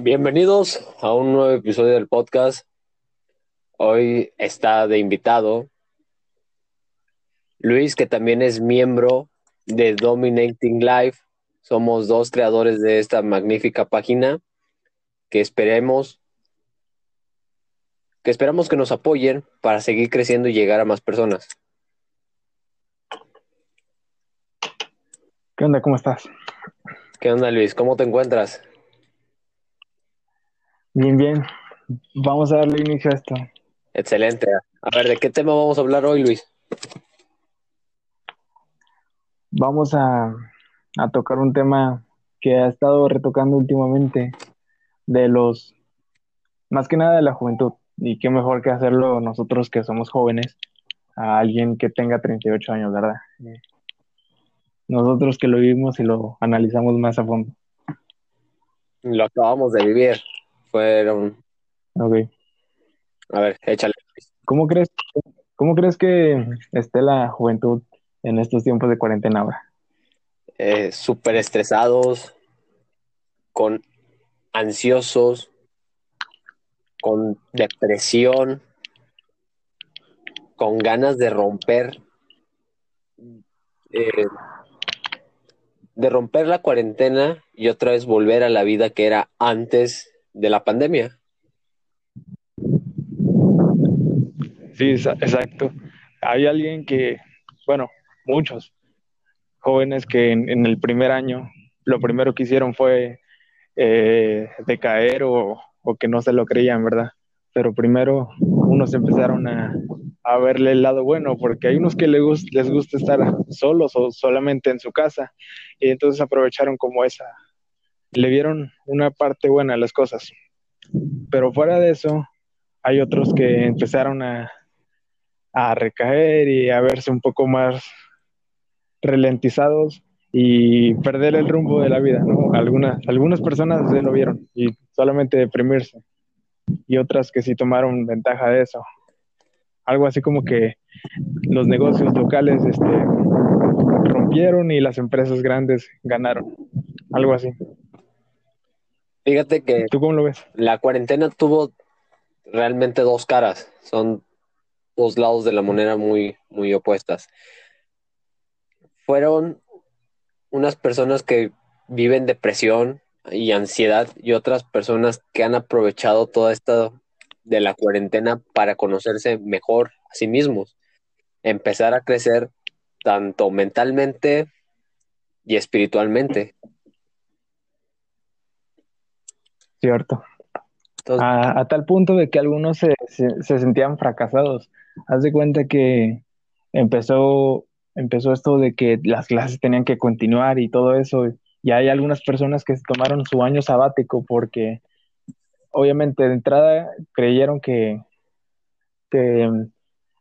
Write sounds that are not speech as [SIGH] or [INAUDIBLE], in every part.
Bienvenidos a un nuevo episodio del podcast. Hoy está de invitado Luis, que también es miembro de Dominating Life. Somos dos creadores de esta magnífica página que esperemos que esperamos que nos apoyen para seguir creciendo y llegar a más personas. ¿Qué onda? ¿Cómo estás? ¿Qué onda, Luis? ¿Cómo te encuentras? Bien, bien. Vamos a darle inicio a esto. Excelente. A ver, ¿de qué tema vamos a hablar hoy, Luis? Vamos a, a tocar un tema que ha estado retocando últimamente de los, más que nada de la juventud. Y qué mejor que hacerlo nosotros que somos jóvenes a alguien que tenga 38 años, ¿verdad? Nosotros que lo vivimos y lo analizamos más a fondo. Lo acabamos de vivir. Fueron. Ok. A ver, échale. ¿Cómo crees, cómo crees que esté la juventud en estos tiempos de cuarentena ahora? Eh, Súper estresados, con ansiosos, con depresión, con ganas de romper, eh, de romper la cuarentena y otra vez volver a la vida que era antes de la pandemia. Sí, exacto. Hay alguien que, bueno, muchos jóvenes que en, el primer año lo primero que hicieron fue eh, decaer o, o, que no se lo creían, ¿verdad? Pero primero unos empezaron a, a verle el lado bueno, porque hay unos que les, gusta, les gusta estar solos o solamente en su casa, y entonces aprovecharon como esa, le vieron una parte buena a las cosas. Pero fuera de eso, hay otros que empezaron a, a recaer y a verse un poco más ralentizados y perder el rumbo de la vida, ¿no? Algunas, algunas personas se lo vieron y solamente deprimirse y otras que sí tomaron ventaja de eso. Algo así como que los negocios locales este, rompieron y las empresas grandes ganaron. Algo así. Fíjate que ¿Tú cómo lo ves? la cuarentena tuvo realmente dos caras. Son dos lados de la moneda muy, muy opuestas. Fueron unas personas que viven depresión y ansiedad y otras personas que han aprovechado toda esta de la cuarentena para conocerse mejor a sí mismos, empezar a crecer tanto mentalmente y espiritualmente. Cierto. a, a, tal punto de que algunos se, se, se, sentían fracasados. Haz de cuenta que empezó, empezó esto de que las clases tenían que continuar y todo eso. Y hay algunas personas que tomaron su año sabático porque obviamente de entrada creyeron que, que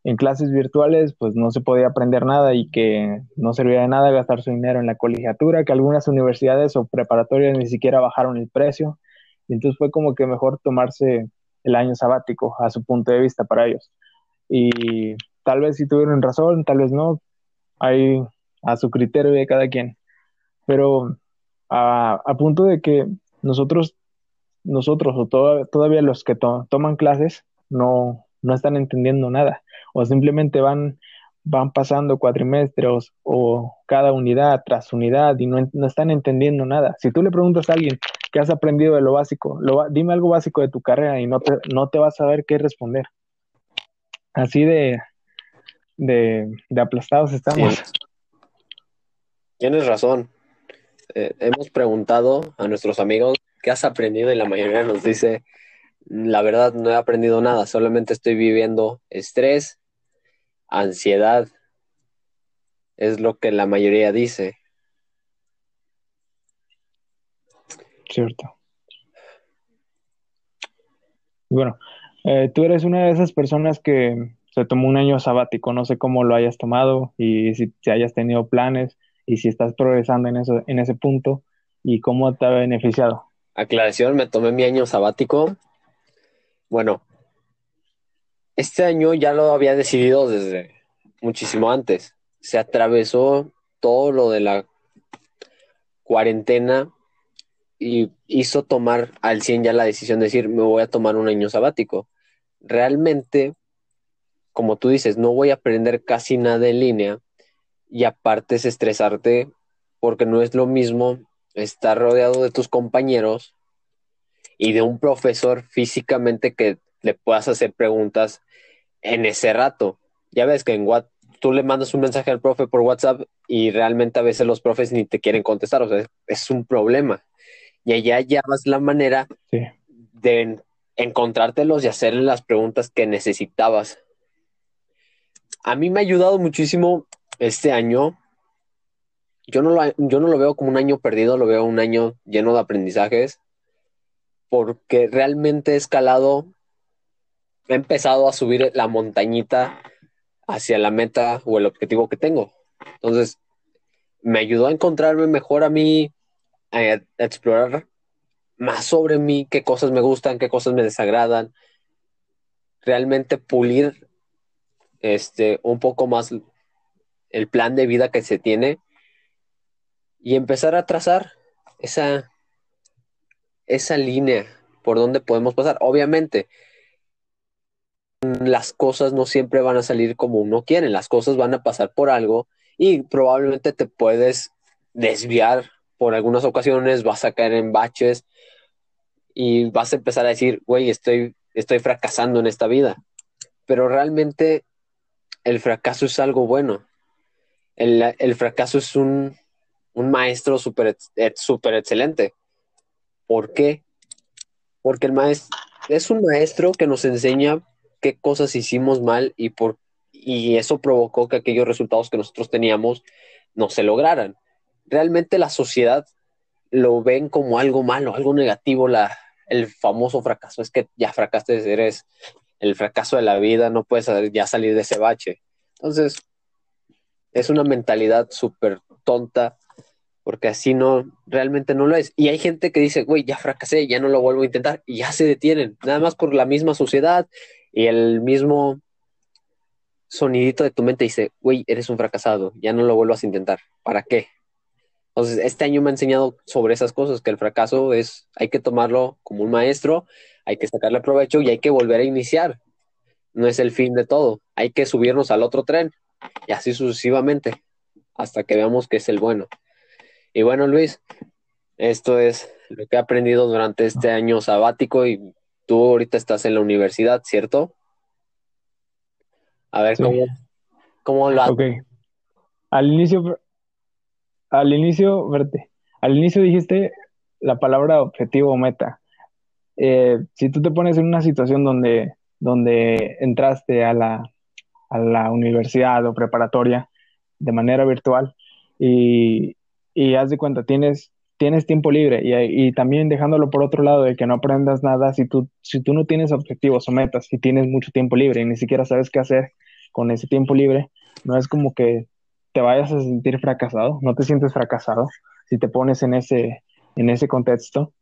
en clases virtuales pues no se podía aprender nada y que no servía de nada gastar su dinero en la colegiatura, que algunas universidades o preparatorias ni siquiera bajaron el precio y entonces fue como que mejor tomarse el año sabático a su punto de vista para ellos. Y tal vez si tuvieron razón, tal vez no, hay a su criterio de cada quien. Pero a, a punto de que nosotros, nosotros o to todavía los que to toman clases no, no están entendiendo nada o simplemente van, van pasando cuatrimestres o cada unidad tras unidad y no, no están entendiendo nada. Si tú le preguntas a alguien, ¿Qué has aprendido de lo básico? Lo, dime algo básico de tu carrera y no te, no te vas a saber qué responder. Así de, de, de aplastados estamos. Tienes razón. Eh, hemos preguntado a nuestros amigos qué has aprendido y la mayoría nos dice, la verdad no he aprendido nada, solamente estoy viviendo estrés, ansiedad. Es lo que la mayoría dice. Cierto. Bueno, eh, tú eres una de esas personas que se tomó un año sabático, no sé cómo lo hayas tomado y si, si, hayas tenido planes y si estás progresando en, eso, en ese punto y cómo te ha beneficiado. Aclaración, me tomé mi año sabático. Bueno, este año ya lo había decidido desde muchísimo antes. Se atravesó todo lo de la cuarentena y hizo tomar al 100 ya la decisión de decir, me voy a tomar un año sabático. Realmente, como tú dices, no voy a aprender casi nada en línea y aparte es estresarte porque no es lo mismo estar rodeado de tus compañeros y de un profesor físicamente que le puedas hacer preguntas en ese rato. Ya ves que en WhatsApp tú le mandas un mensaje al profe por WhatsApp y realmente a veces los profes ni te quieren contestar, o sea, es un problema. Y allá ya vas la manera de encontrártelos y hacerle las preguntas que necesitabas. A mí me ha ayudado muchísimo este año. Yo no, lo, yo no lo veo como un año perdido, lo veo un año lleno de aprendizajes, porque realmente he escalado, he empezado a subir la montañita hacia la meta o el objetivo que tengo. Entonces, me ayudó a encontrarme mejor a mí, a, explorar más sobre mí, qué cosas me gustan, qué cosas me desagradan, realmente pulir este, un poco más el plan de vida que se tiene y empezar a trazar esa, esa línea por donde podemos pasar. Obviamente, las cosas no siempre van a salir como uno quiere, las cosas van a pasar por algo y probablemente te puedes desviar por algunas ocasiones, vas a caer en baches y vas a empezar a decir, güey, estoy, estoy fracasando en esta vida. Pero realmente el fracaso es algo bueno. El, fracaso es un, maestro súper super excelente. ¿Por qué? Porque el maestro es un maestro que nos enseña qué cosas hicimos mal y, por, y eso provocó que aquellos resultados que nosotros teníamos no se lograran. Realmente la sociedad lo ven como algo malo, algo negativo, la, el famoso fracaso. Es que ya fracasaste, eres el fracaso de la vida, no puedes ya salir de ese bache. Entonces, es una mentalidad súper tonta, porque así no, realmente no lo es. Y hay gente que dice, güey, ya fracasé, ya no lo vuelvo a intentar, y ya se detienen, nada más por la misma sociedad y el mismo sonidito de tu mente dice, güey, eres un fracasado, ya no lo vuelvas a intentar. ¿Para qué? Entonces, este año me ha enseñado sobre esas cosas, que el fracaso es, hay que tomarlo como un maestro, hay que sacarle provecho y hay que volver a iniciar. No es el fin de todo, hay que subirnos al otro tren y así sucesivamente hasta que veamos que es el bueno. Y bueno, Luis, esto es lo que he aprendido durante este año sabático y tú ahorita estás en la universidad, ¿cierto? A ver cómo, cómo lo Ok. Al inicio, al inicio, verte, al inicio dijiste la palabra objetivo o meta. Eh, si tú te pones en una situación donde, donde entraste a la, a la universidad o preparatoria de manera virtual y, y haz de cuenta, tienes tienes tiempo libre y, también dejándolo por otro lado de que no aprendas nada si tú, si tú no tienes objetivos o metas y tienes mucho tiempo libre y ni siquiera sabes qué hacer con ese tiempo libre, no es como que te vayas a sentir fracasado, no te sientes fracasado si te pones en ese, en ese contexto.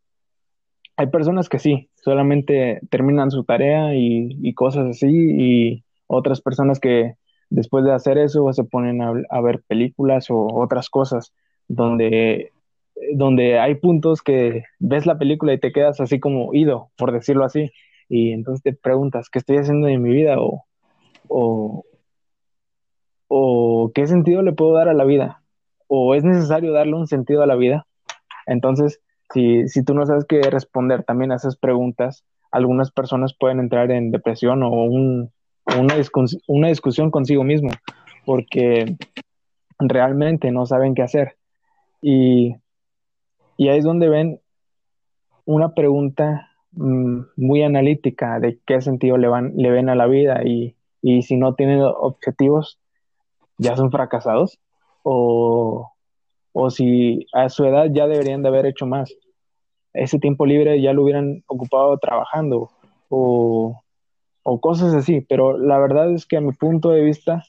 Hay personas que sí, solamente terminan su tarea y, cosas así y otras personas que después de hacer eso se ponen a, a ver películas o otras cosas donde donde hay puntos que ves la película y te quedas así como ido, por decirlo así, y entonces te preguntas, ¿qué estoy haciendo en mi vida? O, o, o qué sentido le puedo dar a la vida, o es necesario darle un sentido a la vida. Entonces, si, si tú no sabes qué responder también a esas preguntas, algunas personas pueden entrar en depresión o un, una, una discusión consigo mismo, porque realmente no saben qué hacer. Y y ahí es donde ven una pregunta mm, muy analítica de qué sentido le, van, le ven a la vida y, si no tienen objetivos, ya son fracasados o, o si a su edad ya deberían de haber hecho más. Ese tiempo libre ya lo hubieran ocupado trabajando o, o cosas así, pero la verdad es que a mi punto de vista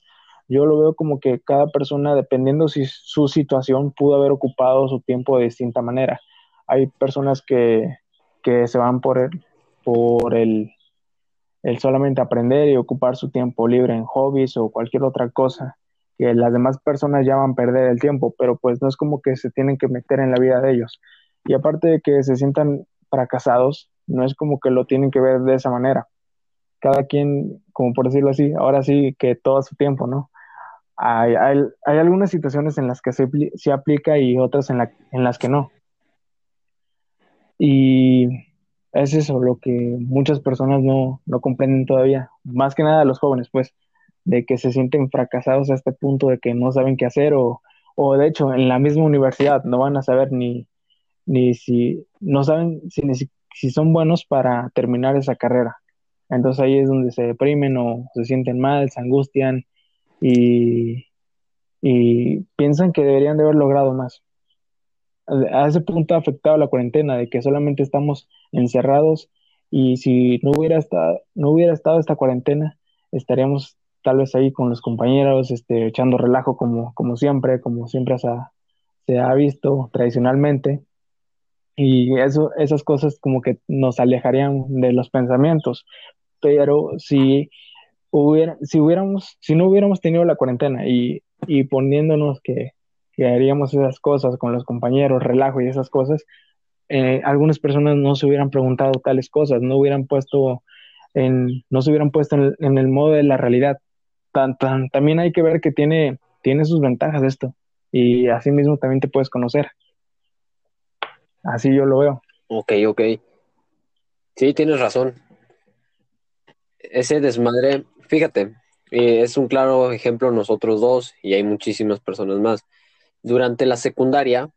yo lo veo como que cada persona, dependiendo si su situación, pudo haber ocupado su tiempo de distinta manera. Hay personas que, que se van por el, por el, el solamente aprender y ocupar su tiempo libre en hobbies o cualquier otra cosa que las demás personas llaman perder el tiempo, pero pues no es como que se tienen que meter en la vida de ellos. Y aparte de que se sientan fracasados, no es como que lo tienen que ver de esa manera. Cada quien, como por decirlo así, ahora sí que todo su tiempo, ¿no? Hay, hay, algunas situaciones en las que se, se aplica y otras en, la, en las que no. Y es eso lo que muchas personas no, no comprenden todavía, más que nada los jóvenes, pues, de que se sienten fracasados a este punto de que no saben qué hacer o, o de hecho en la misma universidad no van a saber ni, ni si, no saben si, si son buenos para terminar esa carrera. Entonces ahí es donde se deprimen o se sienten mal, se angustian y, y piensan que deberían de haber logrado más a ese punto ha afectado la cuarentena, de que solamente estamos encerrados y si no hubiera no hubiera estado esta cuarentena, estaríamos tal vez ahí con los compañeros, este, echando relajo como, como siempre, como siempre se ha, visto tradicionalmente. Y eso, esas cosas como que nos alejarían de los pensamientos. Pero si, hubiera, si no hubiéramos tenido la cuarentena y, y poniéndonos que que haríamos esas cosas con los compañeros, relajo y esas cosas, eh, algunas personas no se hubieran preguntado tales cosas, no hubieran puesto en, no se hubieran puesto en, el modo de la realidad. También hay que ver que tiene, tiene sus ventajas esto y así mismo también te puedes conocer. Así yo lo veo. Ok, ok. Sí, tienes razón. Ese desmadre, fíjate, eh, es un claro ejemplo nosotros dos y hay muchísimas personas más durante la secundaria,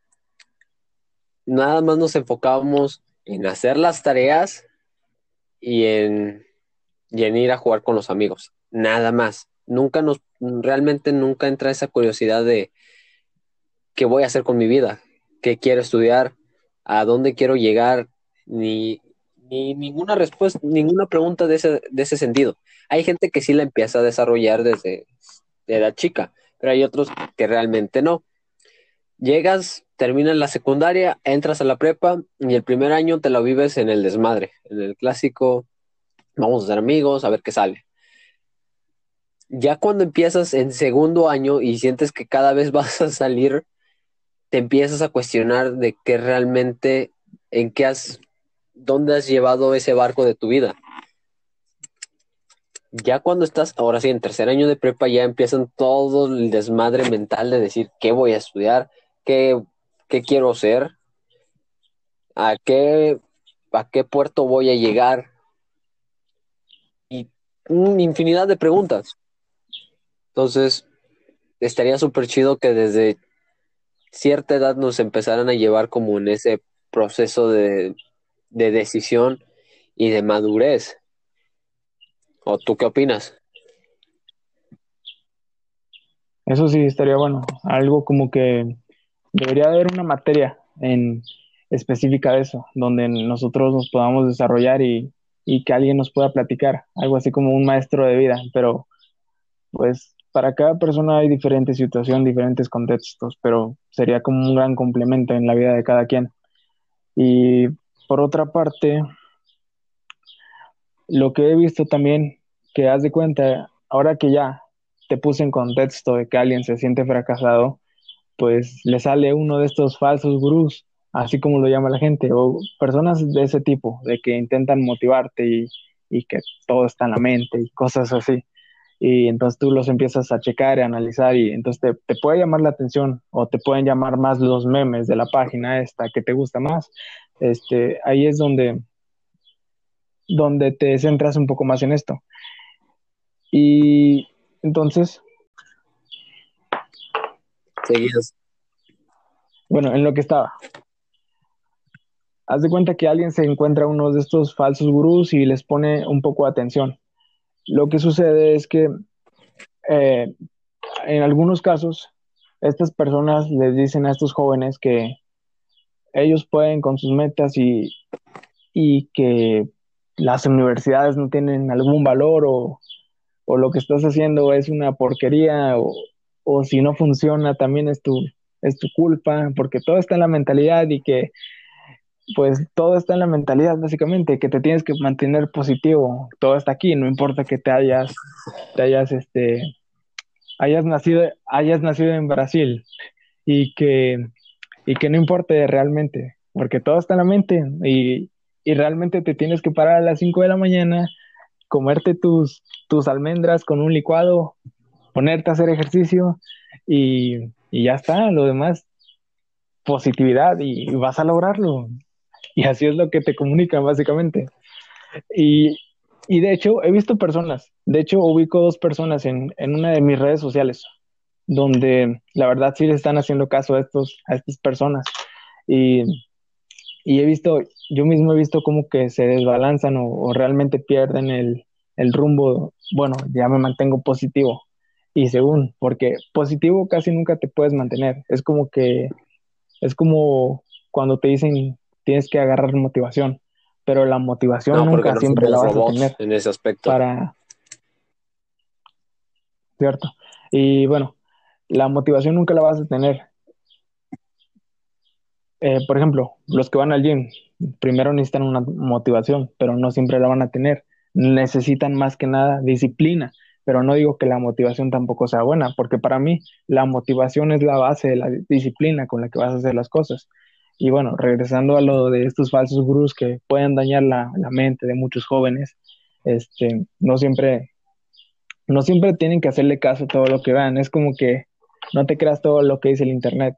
nada más nos enfocábamos en hacer las tareas y en, ir a jugar con los amigos. Nada más. Nunca nos, realmente nunca entra esa curiosidad de qué voy a hacer con mi vida, qué quiero estudiar, a dónde quiero llegar, ni, ninguna respuesta, ninguna pregunta de ese, de ese sentido. Hay gente que sí la empieza a desarrollar desde edad chica, pero hay otros que realmente no. Llegas, terminas la secundaria, entras a la prepa y el primer año te lo vives en el desmadre, en el clásico, vamos a ser amigos, a ver qué sale. Ya cuando empiezas en segundo año y sientes que cada vez [LAUGHS] vas a salir, te empiezas a cuestionar de qué realmente, en qué has, dónde has llevado ese barco de tu vida. Ya cuando estás, ahora sí, en tercer año de prepa, ya empiezan todo el desmadre mental de decir qué voy a estudiar, qué, quiero ser, a qué, a qué puerto voy a llegar y infinidad de preguntas. Entonces, estaría súper chido que desde cierta edad nos empezaran a llevar como en ese proceso de, de decisión y de madurez. ¿O tú qué opinas? Eso sí, estaría bueno. Algo como que debería haber una materia en específica de eso, donde nosotros nos podamos desarrollar y, y que alguien nos pueda platicar, algo así como un maestro de vida, pero pues para cada persona hay diferentes situaciones, diferentes contextos, pero sería como un gran complemento en la vida de cada quien. Y por otra parte, lo que he visto también, que haz de cuenta, ahora que ya te puse en contexto de que alguien se siente fracasado, pues le sale uno de estos falsos gurús, así como lo llama la gente, o personas de ese tipo, de que intentan motivarte y que todo está en la mente y cosas así. Y entonces tú los empiezas a checar y analizar y entonces te, te, puede llamar la atención o te pueden llamar más los memes de la página esta que te gusta más. Este, ahí es donde, donde te centras un poco más en esto. Y entonces, bueno, en lo que estaba. Haz de cuenta que alguien se encuentra uno de estos falsos gurús y les pone un poco de atención. Lo que sucede es que eh, en algunos casos estas personas les dicen a estos jóvenes que ellos pueden con sus metas y, y que las universidades no tienen algún valor o, o, lo que estás haciendo es una porquería o, o si no funciona también es tu, es tu culpa, porque todo está en la mentalidad y que pues todo está en la mentalidad básicamente, que te tienes que mantener positivo, todo está aquí, no importa que te hayas, te hayas, este, hayas nacido, hayas nacido en Brasil y que, y que no importe realmente, porque todo está en la mente y, y realmente te tienes que parar a las 5 de la mañana, comerte tus, tus almendras con un licuado, ponerte a hacer ejercicio y, y ya está, lo demás, positividad y vas a lograrlo. Y así es lo que te comunican básicamente. Y, y de hecho, he visto personas, de hecho, ubico dos personas en, en una de mis redes sociales, donde la verdad sí le están haciendo caso a, estos, a estas personas. Y, y he visto, yo mismo he visto como que se desbalanzan o, realmente pierden el, el rumbo. Bueno, ya me mantengo positivo. Y según, porque positivo casi nunca te puedes mantener. Es como que, es como cuando te dicen tienes que agarrar motivación, pero la motivación nunca siempre la vas a tener. En ese aspecto. Para. Cierto. Y bueno, la motivación nunca la vas a tener. Eh, por ejemplo, los que van al gym, primero necesitan una motivación, pero no siempre la van a tener. Necesitan más que nada disciplina, pero no digo que la motivación tampoco sea buena, porque para mí la motivación es la base de la disciplina con la que vas a hacer las cosas. Y bueno, regresando a lo de estos falsos gurús que pueden dañar la, la mente de muchos jóvenes, este, no siempre, no siempre tienen que hacerle caso a todo lo que vean. Es como que no te creas todo lo que dice el internet.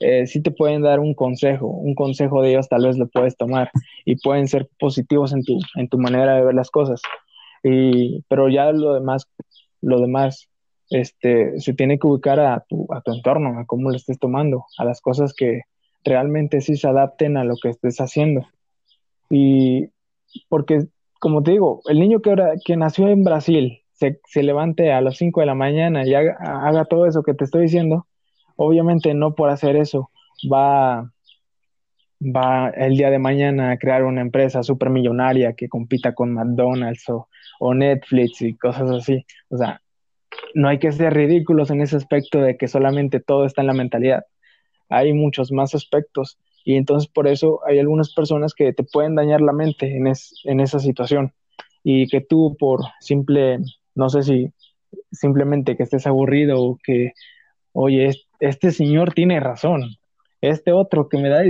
Eh, sí te pueden dar un consejo, un consejo de ellos tal vez lo puedes tomar y pueden ser positivos en tu, en tu manera de ver las cosas. Y, pero ya lo demás, lo demás, este, se tiene que ubicar a tu, a tu entorno, a cómo lo estés tomando, a las cosas que realmente sí se adapten a lo que estés haciendo. Y porque, como te digo, el niño que, ahora, que nació en Brasil se, se levante a las 5 de la mañana y haga, haga todo eso que te estoy diciendo, obviamente no por hacer eso va, va el día de mañana a crear una empresa supermillonaria que compita con McDonald's o, o, Netflix y cosas así. O sea, no hay que ser ridículos en ese aspecto de que solamente todo está en la mentalidad. Hay muchos más aspectos y entonces por eso hay algunas personas que te pueden dañar la mente en, en esa situación y que tú por simple, no sé si simplemente que estés aburrido o que, oye, este señor tiene razón, este otro que me da,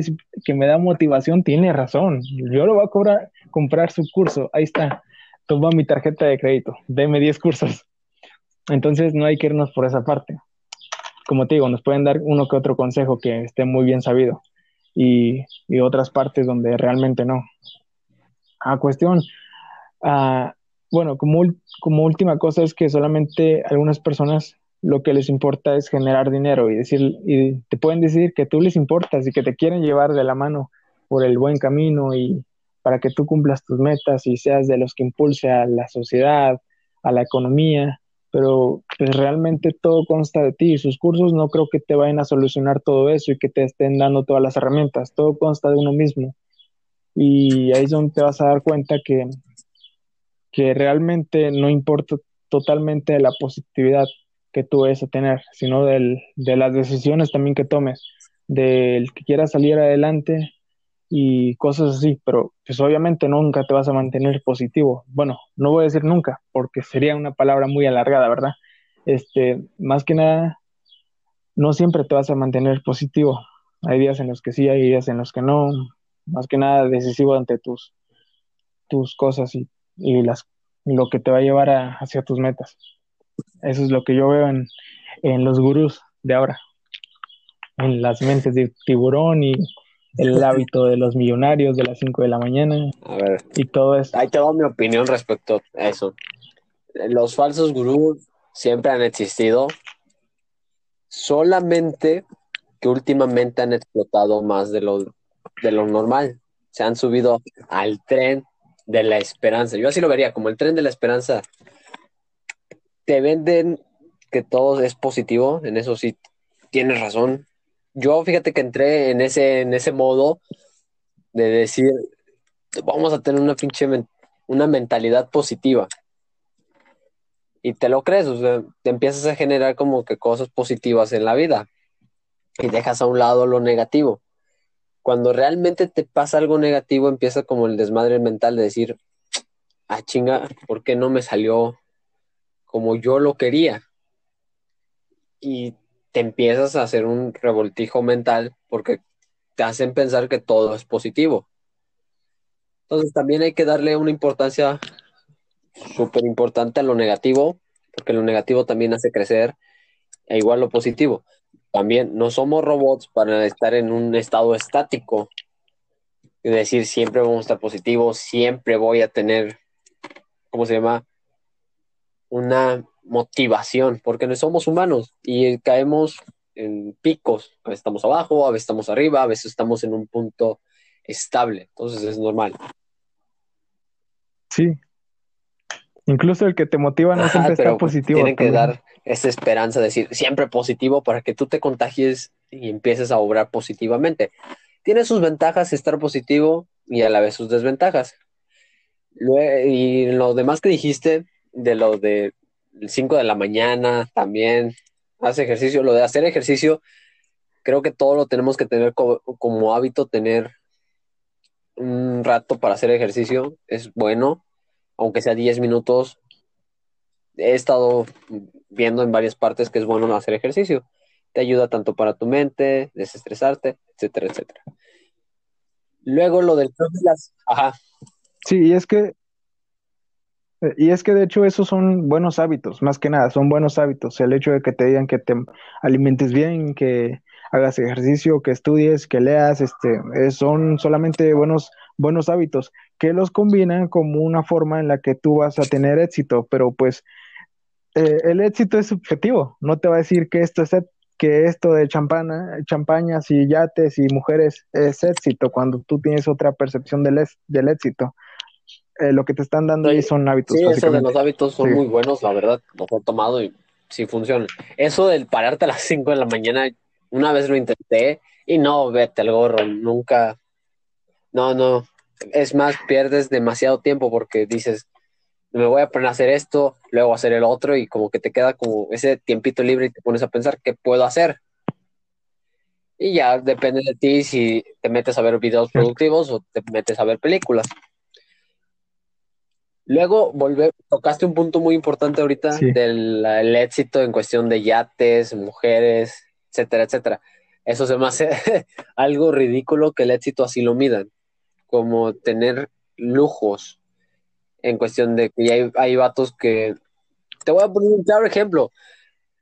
que me da motivación tiene razón, yo lo voy a cobrar, comprar su curso, ahí está, toma mi tarjeta de crédito, deme 10 cursos. Entonces no hay que irnos por esa parte. Como te digo, nos pueden dar uno que otro consejo que esté muy bien sabido y, y otras partes donde realmente no. A cuestión, uh, bueno, como, como última cosa es que solamente algunas personas lo que les importa es generar dinero y decir y te pueden decir que tú les importas y que te quieren llevar de la mano por el buen camino y para que tú cumplas tus metas y seas de los que impulse a la sociedad, a la economía, pero pues realmente todo consta de ti y sus cursos no creo que te vayan a solucionar todo eso y que te estén dando todas las herramientas, todo consta de uno mismo. Y ahí es donde te vas a dar cuenta que, que realmente no importa totalmente la positividad, que tú vayas a tener, sino del, de las decisiones también que tomes, del que quieras salir adelante y cosas así, pero pues obviamente nunca te vas a mantener positivo. Bueno, no voy a decir nunca, porque sería una palabra muy alargada, ¿verdad? Este, más que nada, no siempre te vas a mantener positivo. Hay días en los que sí, hay días en los que no. Más que nada decisivo ante tus, tus cosas y, y las, lo que te va a llevar hacia tus metas. Eso es lo que yo veo en, en los gurús de ahora, en las mentes de tiburón y el hábito de los millonarios de las 5 de la mañana. A ver. Y todo eso. Ahí te mi opinión respecto a eso. Los falsos gurús siempre han existido, solamente que últimamente han explotado más de lo, de lo normal. Se han subido al tren de la esperanza. Yo así lo vería, como el tren de la esperanza te venden que todo es positivo, en eso sí tienes razón. Yo fíjate que entré en ese, en ese modo de decir, vamos a tener una pinche una mentalidad positiva. Y te lo crees, o sea, te empiezas a generar como que cosas positivas en la vida y dejas a un lado lo negativo. Cuando realmente te pasa algo negativo, empieza como el desmadre mental de decir, ah, chinga, ¿por qué no me salió como yo lo quería. Y te empiezas a hacer un revoltijo mental porque te hacen pensar que todo es positivo. Entonces también hay que darle una importancia súper importante a lo negativo, porque lo negativo también hace crecer, e igual lo positivo. También no somos robots para estar en un estado estático, es decir, siempre vamos a estar positivos, siempre voy a tener, ¿cómo se llama? Una motivación, porque no somos humanos y caemos en picos. A veces estamos abajo, a veces estamos arriba, a veces estamos en un punto estable. Entonces es normal. Sí. Incluso el que te motiva no siempre está positivo. Tienen que dar esa esperanza, decir siempre positivo para que tú te contagies y empieces a obrar positivamente. Tiene sus ventajas estar positivo y a la vez sus desventajas. Y lo demás que dijiste, de lo de 5 de la mañana también, hace ejercicio, lo de hacer ejercicio, creo que todo lo tenemos que tener como, hábito, tener un rato para hacer ejercicio, es bueno, aunque sea 10 minutos. He estado viendo en varias partes que es bueno hacer ejercicio. Te ayuda tanto para tu mente, desestresarte, etcétera, etcétera. Luego lo del. Ajá. Sí, es que y es que de hecho esos son buenos hábitos, más que nada, son buenos hábitos. El hecho de que te digan que te alimentes bien, que hagas ejercicio, que estudies, que leas, este, son solamente buenos, buenos hábitos que los combinan como una forma en la que tú vas a tener éxito, pero pues eh, el éxito es subjetivo, no te va a decir que esto es que esto de champana, champañas y yates y mujeres es éxito cuando tú tienes otra percepción del, del éxito. Eh, lo que te están dando ahí son hábitos. Sí, eso de los hábitos son muy buenos, la verdad, los he tomado y sí funcionan. Eso del pararte a las 5 de la mañana, una vez lo intenté y no, vete al gorro, nunca. No, no. Es más, pierdes demasiado tiempo porque dices, me voy a poner a hacer esto, luego hacer el otro y como que te queda como ese tiempito libre y te pones a pensar, ¿qué puedo hacer? Y ya depende de ti si te metes a ver videos productivos o te metes a ver películas. Luego, volver, tocaste un punto muy importante ahorita del éxito en cuestión de yates, mujeres, etcétera, etcétera. Eso se me hace [LAUGHS] algo ridículo que el éxito así lo midan, como tener lujos en cuestión de que hay, hay vatos que... Te voy a poner un claro ejemplo.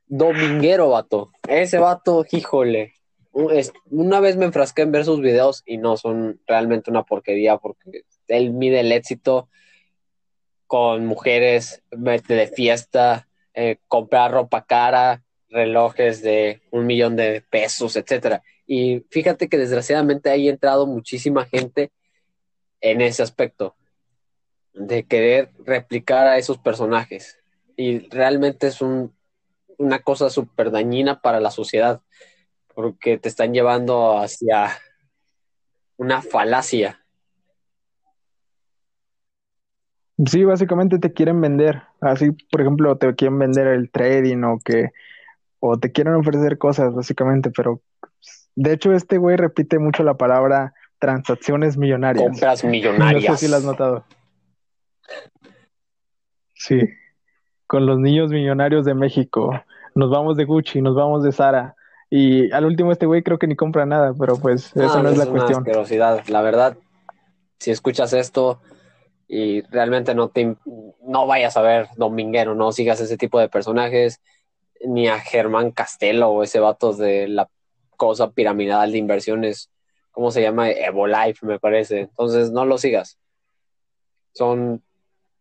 Dominguero, vato. Ese vato, híjole. Una vez me enfrasqué en ver sus videos y no, son realmente una porquería porque él mide el éxito con mujeres, de fiesta, eh, comprar ropa cara, relojes de un millón de pesos, etcétera. Y fíjate que desgraciadamente hay entrado muchísima gente en ese aspecto de querer replicar a esos personajes. Y realmente es un, una cosa súper dañina para la sociedad, porque te están llevando hacia una falacia Sí, básicamente te quieren vender. Así, por ejemplo, te quieren vender el trading o que o te quieren ofrecer cosas, básicamente, pero de hecho este güey repite mucho la palabra transacciones millonarias. Compras millonarias. No sé si lo has notado. Sí. Con los niños millonarios de México. Nos vamos de Gucci, nos vamos de Sara. Y al último este güey creo que ni compra nada, pero pues eso no, es la cuestión. La verdad, si escuchas esto, y realmente no te no vayas a ver Dominguero, no sigas ese tipo de personajes, ni a Germán Castelo o ese vato de la cosa piramidal de inversiones, ¿cómo se llama? Evolife, me parece. Entonces, no lo sigas. Son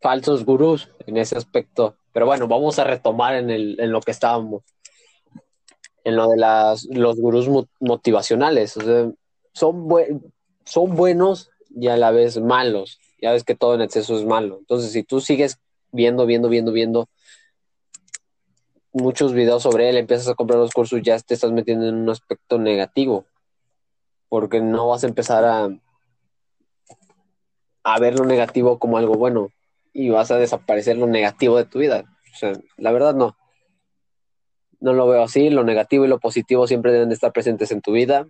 falsos gurús en ese aspecto. Pero bueno, vamos a retomar en, el, en lo que estábamos. En lo de las, los gurús motivacionales. son, son buenos y a la vez malos ya ves que todo en exceso es malo. Entonces, si tú sigues viendo, viendo, viendo, viendo muchos videos sobre él, empiezas a comprar los cursos, ya te estás metiendo en un aspecto negativo, porque no vas a empezar a, a ver lo negativo como algo bueno y vas a desaparecer lo negativo de tu vida. O sea, la verdad no. No lo veo así, lo negativo y lo positivo siempre deben de estar presentes en tu vida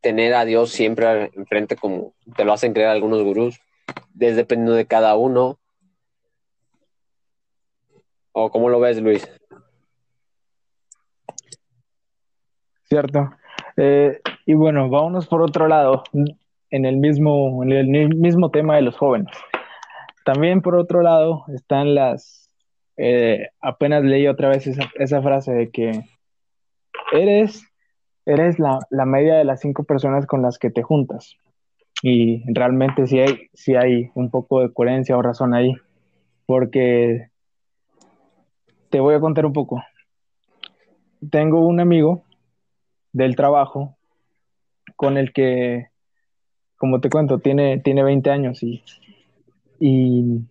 tener a Dios siempre enfrente como te lo hacen creer algunos gurús, es dependiendo de cada uno. ¿O cómo lo ves, Luis? Cierto. Eh, Y bueno, vámonos por otro lado, en el mismo, en el mismo tema de los jóvenes. También por otro lado están las, eh, apenas leí otra vez esa, esa, frase de que eres, eres la, la, media de las cinco personas con las que te juntas. Y realmente sí hay, sí hay un poco de coherencia o razón ahí, porque te voy a contar un poco. Tengo un amigo del trabajo con el que, como te cuento, tiene, tiene 20 años y, y,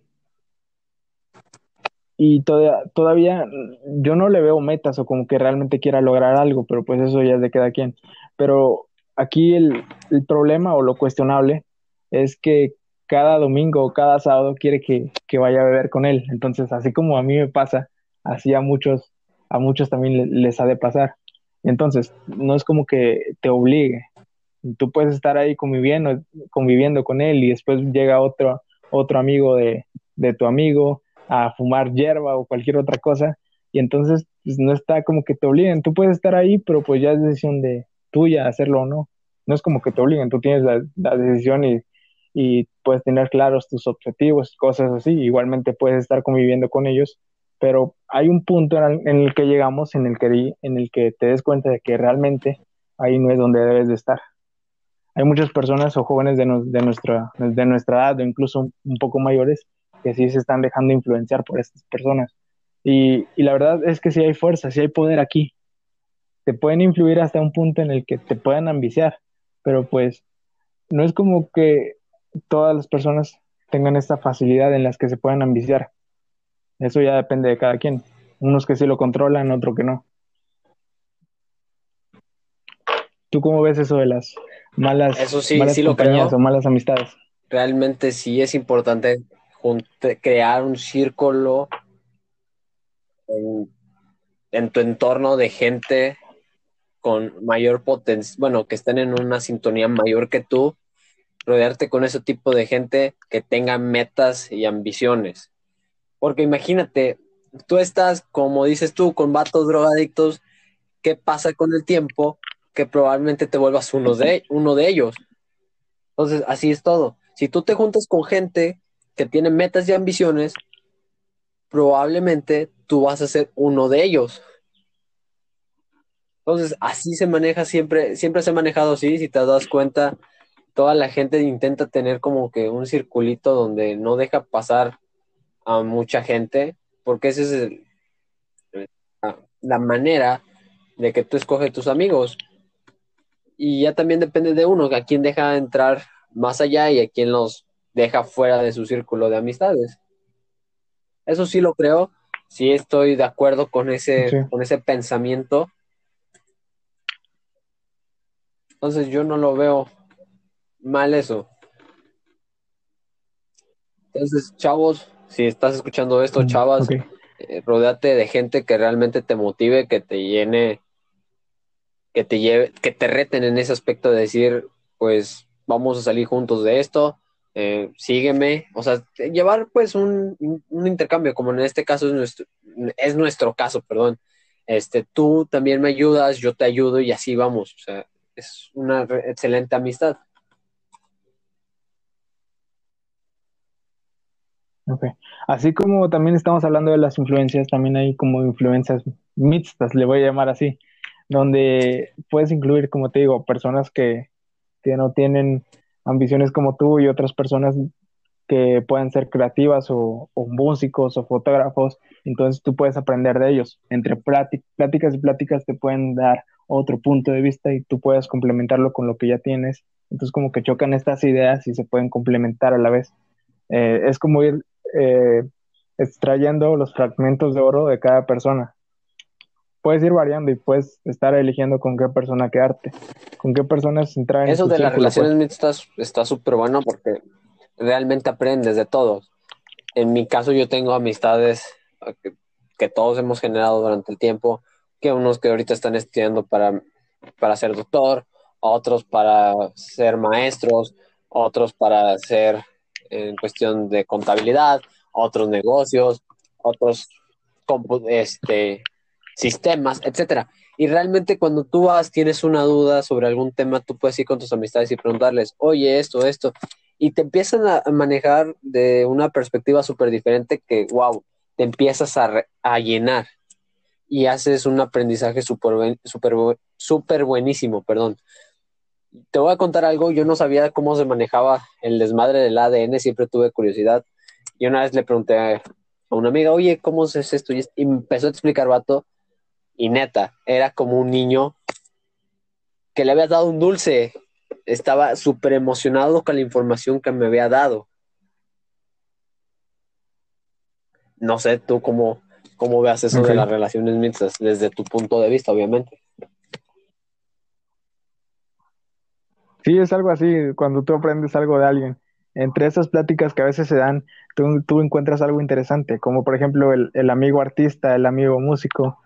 y todavía, yo no le veo metas o como que realmente quiera lograr algo, pero pues eso ya es de cada quien. Pero aquí el, el problema o lo cuestionable es que cada domingo o cada sábado quiere que, que, vaya a beber con él. Entonces, así como a mí me pasa, así a muchos, a muchos también les ha de pasar. Entonces, no es como que te obligue. Tú puedes estar ahí conviviendo, conviviendo con él y después llega otro, otro amigo de, de tu amigo a fumar hierba o cualquier otra cosa y entonces pues, no está como que te obliguen. Tú puedes estar ahí, pero pues ya es decisión de tuya hacerlo o no. No es como que te obliguen, tú tienes la, la decisión y, y puedes tener claros tus objetivos, cosas así. Igualmente puedes estar conviviendo con ellos pero hay un punto en el, que llegamos en el que, en el que te des cuenta de que realmente ahí no es donde debes de estar. Hay muchas personas o jóvenes de, de, nuestra, de nuestra edad o incluso un, poco mayores que sí se están dejando influenciar por estas personas. Y, y la verdad es que sí hay fuerza, sí hay poder aquí. Te pueden influir hasta un punto en el que te puedan ambiciar, pero pues no es como que todas las personas tengan esta facilidad en las que se puedan ambiciar eso ya depende de cada quien. Unos que sí lo controlan, otros que no. ¿Tú cómo ves eso de las malas, eso sí, malas compañías o malas amistades? Realmente sí es importante crear un círculo en, tu entorno de gente con mayor potencia, bueno, que estén en una sintonía mayor que tú, rodearte con ese tipo de gente que tenga metas y ambiciones. Porque imagínate, tú estás, como dices tú, con vatos drogadictos, ¿qué pasa con el tiempo? Que probablemente te vuelvas uno de, uno de ellos. Entonces, así es todo. Si tú te juntas con gente que tiene metas y ambiciones, probablemente tú vas a ser uno de ellos. Entonces, así se maneja siempre, siempre se ha manejado así, si te das cuenta, toda la gente intenta tener como que un circulito donde no deja pasar a mucha gente, porque esa es la manera de que tú escoges tus amigos. Y ya también depende de uno, a quién deja entrar más allá y a quién los deja fuera de su círculo de amistades. Eso sí lo creo, sí estoy de acuerdo con ese, con ese pensamiento. Entonces yo no lo veo mal eso. Entonces, chavos, si estás escuchando esto, mm, chavas, eh, rodeate de gente que realmente te motive, que te llene, que te lleve, que te reten en ese aspecto de decir, pues vamos a salir juntos de esto, eh, sígueme, o sea, llevar pues un, intercambio, como en este caso es nuestro, es nuestro caso, perdón. Este, tú también me ayudas, yo te ayudo y así vamos, o sea, es una excelente amistad. Okay. Así como también estamos hablando de las influencias, también hay como influencias mixtas, le voy a llamar así, donde puedes incluir, como te digo, personas que, que no tienen ambiciones como tú y otras personas que pueden ser creativas o, músicos o fotógrafos, entonces tú puedes aprender de ellos. Entre pláticas y pláticas te pueden dar otro punto de vista y tú puedes complementarlo con lo que ya tienes. Entonces como que chocan estas ideas y se pueden complementar a la vez. Eh, es como ir eh, extrayendo los fragmentos de oro de cada persona. Puedes ir variando y puedes estar eligiendo con qué persona quedarte, con qué personas entrar en Eso de las relaciones pues. mixtas está súper bueno porque realmente aprendes de todos. En mi caso yo tengo amistades que, que, todos hemos generado durante el tiempo, que unos que ahorita están estudiando para, para ser doctor, otros para ser maestros, otros para ser en cuestión de contabilidad, otros negocios, otros este, sistemas, etcétera. Y realmente cuando tú vas, tienes una duda sobre algún tema, tú puedes ir con tus amistades y preguntarles, oye, esto, esto. Y te empiezan a manejar de una perspectiva súper diferente que, wow, te empiezas a, a llenar y haces un aprendizaje súper super, super buenísimo, perdón. Te voy a contar algo, yo no sabía cómo se manejaba el desmadre del ADN, siempre tuve curiosidad. Y una vez le pregunté a una amiga, oye, ¿cómo es esto? Y empezó a explicar, vato, y neta, era como un niño que le había dado un dulce. Estaba súper emocionado con la información que me había dado. No sé tú cómo, cómo veas eso de las relaciones mixtas desde tu punto de vista, obviamente. Sí, es algo así, cuando tú aprendes algo de alguien. Entre esas pláticas que a veces se dan, tú, encuentras algo interesante, como por ejemplo el, el amigo artista, el amigo músico,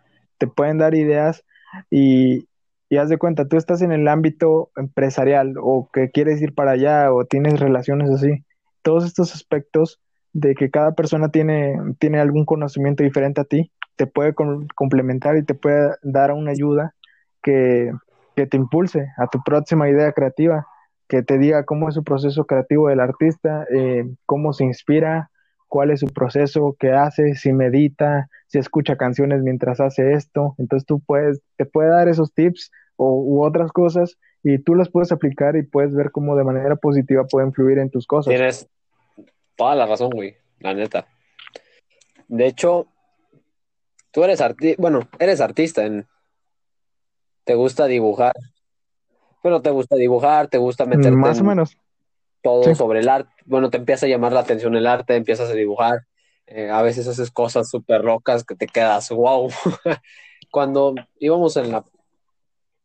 te pueden dar ideas y, y haz de cuenta, tú estás en el ámbito empresarial o que quieres ir para allá o tienes relaciones así. Todos estos aspectos de que cada persona tiene, tiene algún conocimiento diferente a ti, te puede complementar y te puede dar una ayuda que, que te impulse a tu próxima idea creativa, que te diga cómo es su proceso creativo del artista, eh, cómo se inspira, cuál es su proceso, qué hace, si medita, si escucha canciones mientras hace esto. Entonces tú puedes, te puede dar esos tips o, u otras cosas y tú las puedes aplicar y puedes ver cómo de manera positiva pueden influir en tus cosas. Tienes toda la razón, güey, la neta. De hecho, tú eres artista, bueno, eres artista, en... te gusta dibujar. Pero te gusta dibujar, te gusta meter Más o menos todo sobre el arte. Bueno, te empieza a llamar la atención el arte, empiezas a dibujar. Eh, a veces haces cosas súper locas que te quedas, wow. [LAUGHS] Cuando íbamos en la,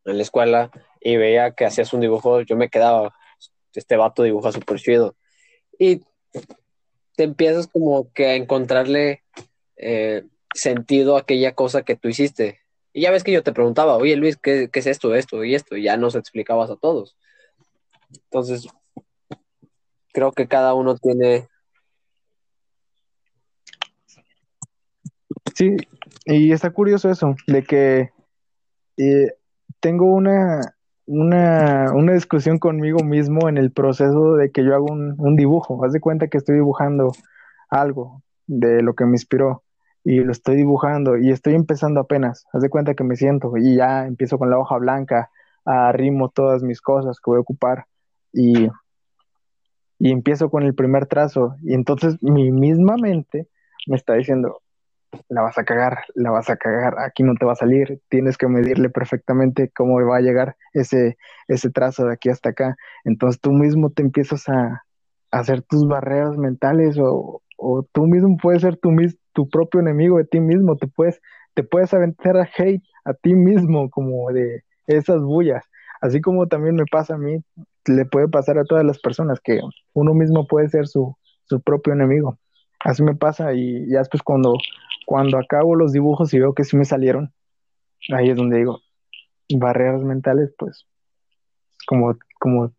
en la escuela y veía que hacías un dibujo, yo me quedaba, este vato dibuja súper chido. Y te empiezas como que a encontrarle eh, sentido a aquella cosa que tú hiciste. Y ya ves que yo te preguntaba, oye Luis, ¿qué, ¿qué, es esto, esto y esto? Y ya nos explicabas a todos. Entonces, creo que cada uno tiene... Sí, y está curioso eso, de que eh, tengo una, una, una, discusión conmigo mismo en el proceso de que yo hago un, un, dibujo. Haz de cuenta que estoy dibujando algo de lo que me inspiró y lo estoy dibujando y estoy empezando apenas. Haz de cuenta que me siento y ya empiezo con la hoja blanca, arrimo todas mis cosas que voy a ocupar y y empiezo con el primer trazo y entonces mi misma mente me está diciendo, la vas a cagar, la vas a cagar, aquí no te va a salir, tienes que medirle perfectamente cómo va a llegar ese, ese trazo de aquí hasta acá. Entonces tú mismo te empiezas a, hacer tus barreras mentales o, o, tú mismo puedes ser tu, tu propio enemigo de ti mismo, te puedes, te puedes aventar a hate a ti mismo como de esas bullas. Así como también me pasa a mí, le puede pasar a todas las personas que uno mismo puede ser su, su propio enemigo. Así me pasa y ya después cuando, cuando acabo los dibujos y veo que sí me salieron, ahí es donde digo, barreras mentales, pues como, como,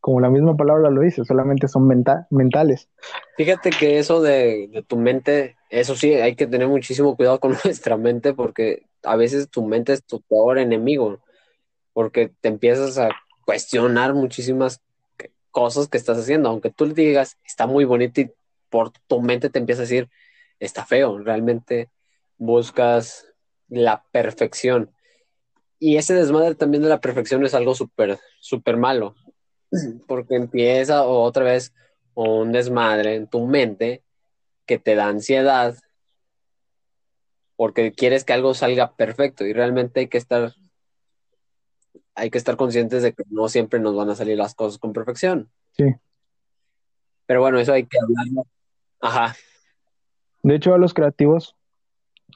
como la misma palabra lo dice, solamente son mentales. Fíjate que eso de, de tu mente, eso sí, hay que tener muchísimo cuidado con [LAUGHS] nuestra mente porque a veces tu mente es tu peor enemigo, porque te empiezas a cuestionar muchísimas cosas que estás haciendo, aunque tú le digas, está muy bonito y por tu mente te empieza a decir, está feo, realmente buscas la perfección. Y ese desmadre también de la perfección es algo súper, súper malo, [CLEARS THROAT] porque empieza otra vez un desmadre en tu mente que te da ansiedad porque quieres que algo salga perfecto y realmente hay que estar hay que estar conscientes de que no siempre nos van a salir las cosas con perfección. Sí. Pero bueno, eso hay que hablarlo. Ajá. De hecho, a los creativos,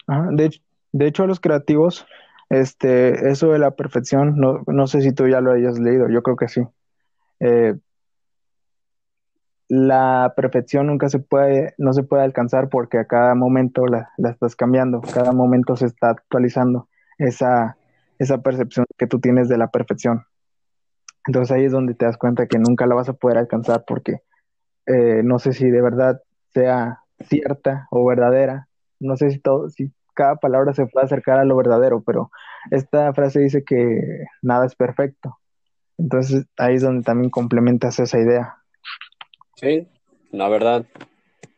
de, hecho, a los creativos, este, eso de la perfección, no, no, sé si tú ya lo hayas leído, yo creo que sí. Eh, la perfección nunca se puede, no se puede alcanzar porque a cada momento la, la estás cambiando, cada momento se está actualizando esa, esa percepción que tú tienes de la perfección. Entonces ahí es donde te das cuenta que nunca la vas a poder alcanzar porque eh, no sé si de verdad sea cierta o verdadera, no sé si todo, si cada palabra se puede acercar a lo verdadero, pero esta frase dice que nada es perfecto. Entonces ahí es donde también complementas esa idea. Sí, la verdad,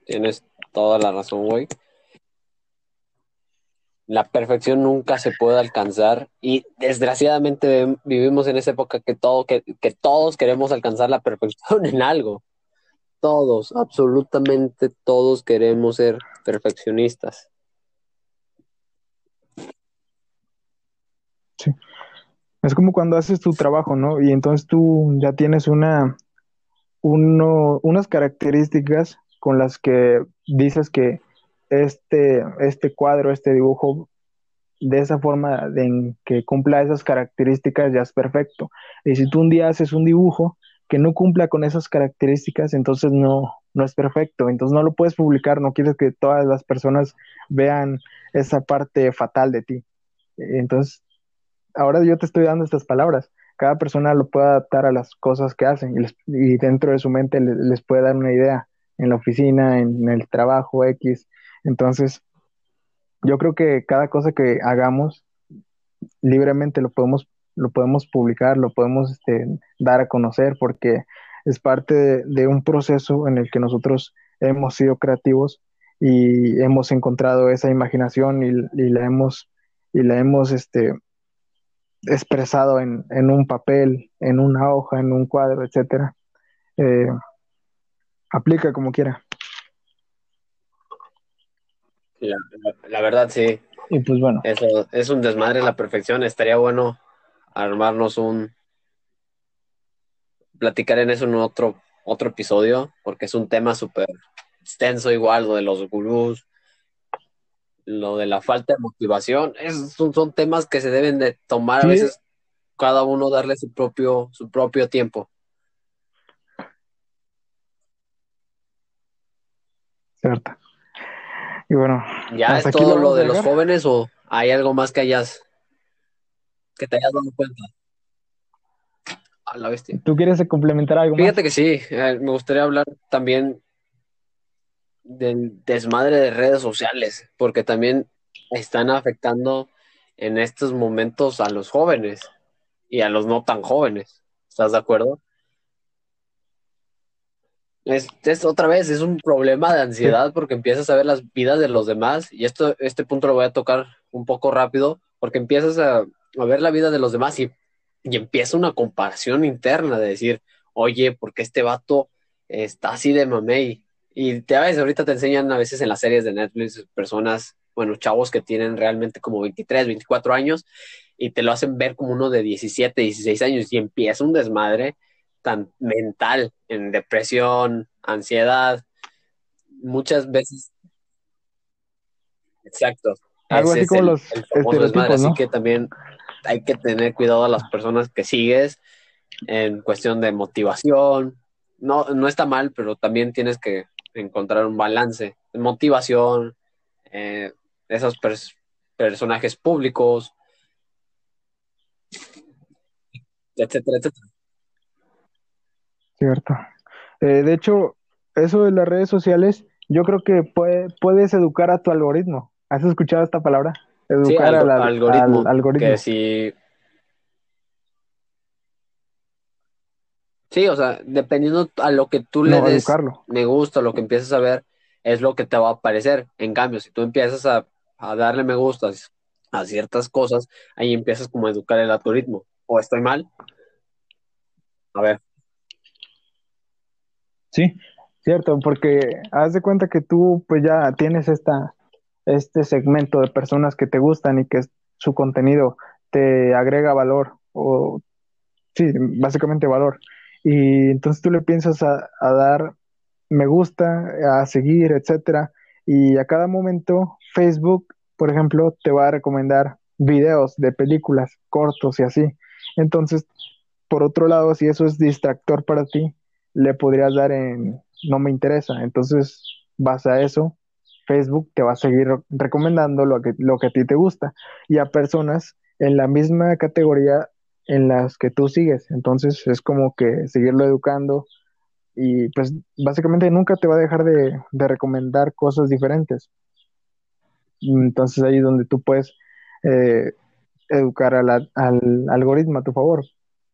tienes toda la razón, güey. La perfección nunca se puede alcanzar y desgraciadamente vivimos en esa época que, todo, que, que todos queremos alcanzar la perfección [LAUGHS] en algo. Todos, absolutamente todos queremos ser perfeccionistas. Sí. Es como cuando haces tu trabajo, ¿no? Y entonces tú ya tienes una, uno, unas características con las que dices que este, este cuadro, este dibujo, de esa forma en que cumpla esas características ya es perfecto. Y si tú un día haces un dibujo que no cumpla con esas características, entonces no, no es perfecto. Entonces no lo puedes publicar, no quieres que todas las personas vean esa parte fatal de ti. Entonces, ahora yo te estoy dando estas palabras cada persona lo puede adaptar a las cosas que hacen y, dentro de su mente les, puede dar una idea en la oficina, en, el trabajo X. Entonces, yo creo que cada cosa que hagamos libremente lo podemos, lo podemos publicar, lo podemos este, dar a conocer porque es parte de, un proceso en el que nosotros hemos sido creativos y hemos encontrado esa imaginación y, y la hemos y la hemos este, expresado en, un papel, en una hoja, en un cuadro, etcétera. Eh, aplica como quiera. La, verdad, sí. Y pues bueno. Eso es un desmadre la perfección. Estaría bueno armarnos un. platicar en eso en otro, otro episodio, porque es un tema súper extenso, igual, lo de los gurús, lo de la falta de motivación, es, son, temas que se deben de tomar a veces cada uno darle su propio, su propio tiempo. Cierto. Y bueno. ¿Ya es todo lo de los jóvenes o hay algo más que hayas que te hayas dado cuenta? A la bestia. ¿Tú quieres complementar algo Fíjate que sí, eh, me gustaría hablar también del desmadre de redes sociales, porque también están afectando en estos momentos a los jóvenes y a los no tan jóvenes. ¿Estás de acuerdo? Es, otra vez, es un problema de ansiedad porque empiezas a ver las vidas de los demás y esto, este punto lo voy a tocar un poco rápido porque empiezas a, ver la vida de los demás y, y empieza una comparación interna de decir, oye, ¿por qué este vato está así de mamey? Y te ves, ahorita te enseñan a veces en las series de Netflix personas, bueno, chavos que tienen realmente como 23, 24 años y te lo hacen ver como uno de 17, 16 años y empieza un desmadre tan mental en depresión, ansiedad, muchas veces. Exacto. Algo así como los estereotipos, Así que también hay que tener cuidado a las personas que sigues en cuestión de motivación. No, no está mal, pero también tienes que encontrar un balance, motivación, eh, esos personajes públicos, etcétera, etcétera. Cierto. Eh, de hecho, eso de las redes sociales, yo creo que puedes educar a tu algoritmo. ¿Has escuchado esta palabra? Educar al, algoritmo. Que si Sí, o sea, dependiendo a lo que tú le des me gusta, lo que empiezas a ver, es lo que te va a aparecer. En cambio, si tú empiezas a, darle me gustas a ciertas cosas, ahí empiezas como a educar el algoritmo. ¿O estoy mal? A ver. Sí, cierto, porque haz de cuenta que tú pues ya tienes esta, este segmento de personas que te gustan y que su contenido te agrega valor o sí, básicamente valor. Y entonces tú le piensas a, dar me gusta, a seguir, etcétera. Y a cada momento Facebook, por ejemplo, te va a recomendar videos de películas cortos y así. Entonces, por otro lado, si eso es distractor para ti, le podrías dar en no me interesa. Entonces, vas a eso, Facebook te va a seguir recomendando lo que, lo que a ti te gusta. Y a personas en la misma categoría en las que tú sigues. Entonces es como que seguirlo educando y pues básicamente nunca te va a dejar de, recomendar cosas diferentes. Entonces ahí es donde tú puedes eh, educar al algoritmo a tu favor.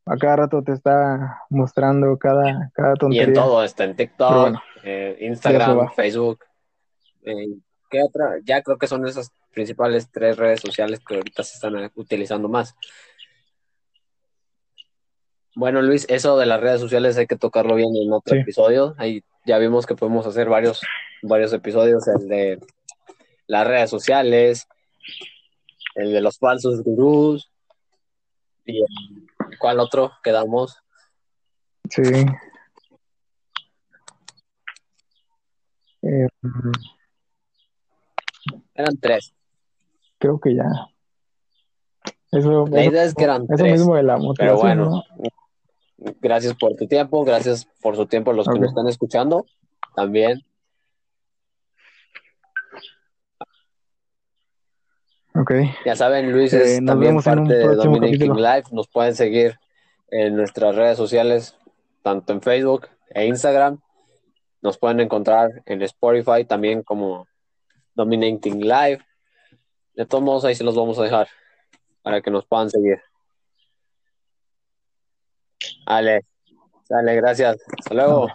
A cada rato te está mostrando cada, cada tontería. Y en todo, está en TikTok, eh, Instagram, Facebook. Eh, ¿Qué otra? Ya creo que son esas principales tres redes sociales que ahorita se están utilizando más. Bueno, Luis, eso de las redes sociales hay que tocarlo bien en otro episodio. Ahí ya vimos que podemos hacer varios, varios episodios, el de las redes sociales, el de los falsos gurús, y ¿cuál otro quedamos? Sí. Eh, eran tres. Creo que ya. Eso, la idea es que eran eso mismo de la motivación, Pero bueno, Gracias por tu tiempo, gracias por su tiempo los que nos están escuchando también. Ok. Ya saben, Luis es eh, también parte de Dominating Live. Nos pueden seguir en nuestras redes sociales, tanto en Facebook e Instagram. Nos pueden encontrar en Spotify también como Dominating Live. De todos modos, ahí se los vamos a dejar para que nos puedan seguir. Ale, dale, gracias. Hasta luego.